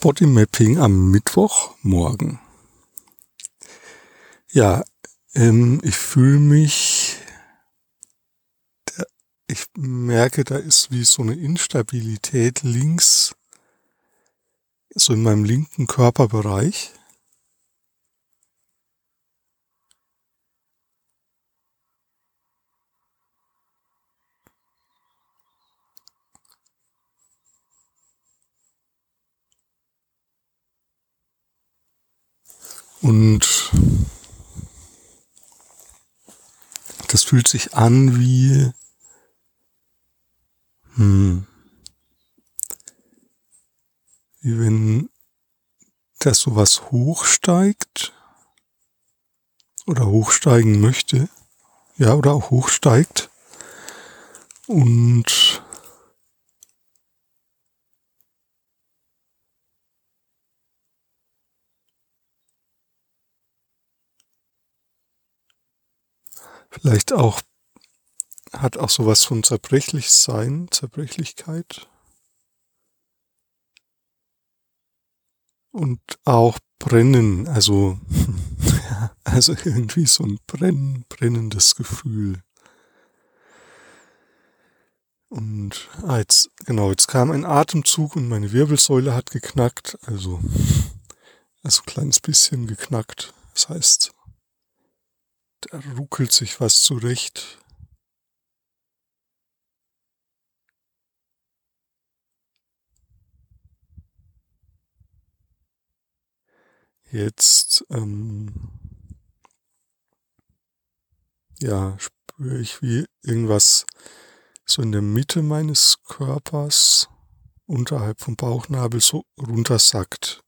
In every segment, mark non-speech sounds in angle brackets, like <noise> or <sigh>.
Bodymapping am Mittwochmorgen. Ja, ähm, ich fühle mich, ich merke, da ist wie so eine Instabilität links, so in meinem linken Körperbereich. Und das fühlt sich an wie, hm, wie wenn das sowas hochsteigt oder hochsteigen möchte, ja, oder auch hochsteigt. Und Vielleicht auch, hat auch sowas von zerbrechlich sein, Zerbrechlichkeit. Und auch brennen, also, <laughs> also irgendwie so ein brennen, brennendes Gefühl. Und ah, jetzt, genau, jetzt kam ein Atemzug und meine Wirbelsäule hat geknackt, also, also ein kleines bisschen geknackt. Das heißt, da ruckelt sich was zurecht. Jetzt ähm, ja, spüre ich, wie irgendwas so in der Mitte meines Körpers unterhalb vom Bauchnabel so runtersackt.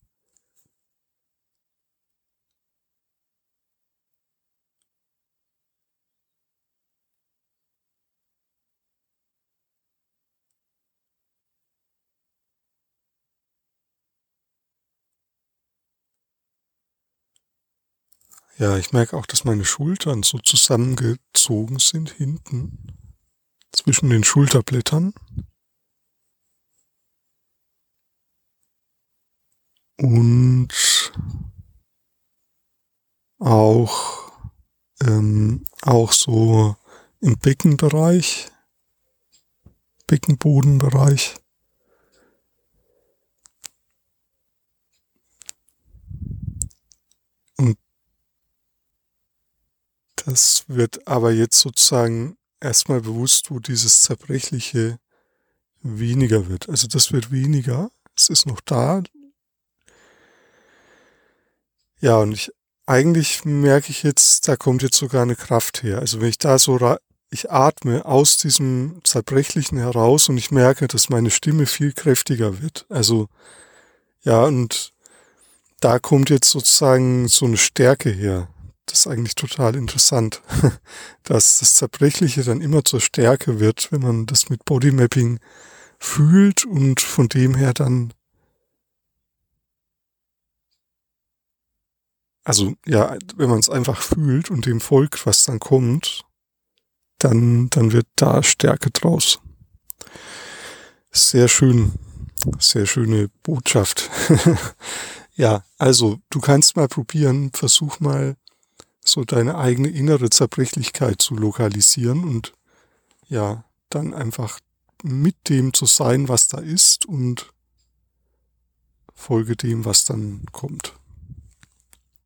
Ja, ich merke auch, dass meine Schultern so zusammengezogen sind hinten zwischen den Schulterblättern. Und auch, ähm, auch so im Beckenbereich, Beckenbodenbereich. Das wird aber jetzt sozusagen erstmal bewusst, wo dieses Zerbrechliche weniger wird. Also das wird weniger. Es ist noch da. Ja, und ich, eigentlich merke ich jetzt, da kommt jetzt sogar eine Kraft her. Also wenn ich da so, ich atme aus diesem Zerbrechlichen heraus und ich merke, dass meine Stimme viel kräftiger wird. Also, ja, und da kommt jetzt sozusagen so eine Stärke her. Das ist eigentlich total interessant, <laughs> dass das Zerbrechliche dann immer zur Stärke wird, wenn man das mit Bodymapping fühlt und von dem her dann, also ja, wenn man es einfach fühlt und dem folgt, was dann kommt, dann, dann wird da Stärke draus. Sehr schön, sehr schöne Botschaft. <laughs> ja, also du kannst mal probieren, versuch mal so deine eigene innere Zerbrechlichkeit zu lokalisieren und ja, dann einfach mit dem zu sein, was da ist und folge dem, was dann kommt.